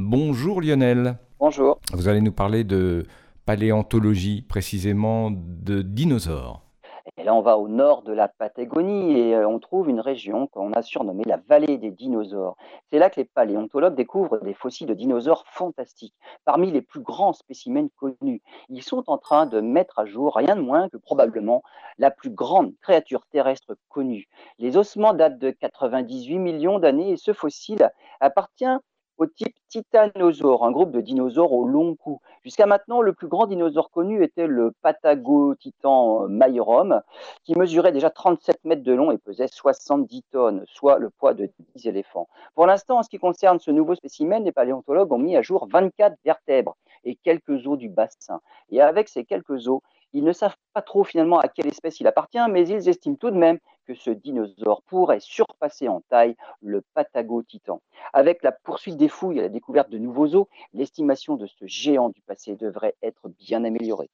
Bonjour Lionel. Bonjour. Vous allez nous parler de paléontologie, précisément de dinosaures. Et là, on va au nord de la Patagonie et euh, on trouve une région qu'on a surnommée la vallée des dinosaures. C'est là que les paléontologues découvrent des fossiles de dinosaures fantastiques, parmi les plus grands spécimens connus. Ils sont en train de mettre à jour rien de moins que probablement la plus grande créature terrestre connue. Les ossements datent de 98 millions d'années et ce fossile appartient au type titanosaure, un groupe de dinosaures au long cou. Jusqu'à maintenant, le plus grand dinosaure connu était le Patagotitan majorum, qui mesurait déjà 37 mètres de long et pesait 70 tonnes, soit le poids de 10 éléphants. Pour l'instant, en ce qui concerne ce nouveau spécimen, les paléontologues ont mis à jour 24 vertèbres et quelques os du bassin. Et avec ces quelques os, ils ne savent pas trop finalement à quelle espèce il appartient, mais ils estiment tout de même que ce dinosaure pourrait surpasser en taille le Patagotitan. Avec la poursuite des fouilles et la découverte de nouveaux os, l'estimation de ce géant du passé devrait être bien améliorée.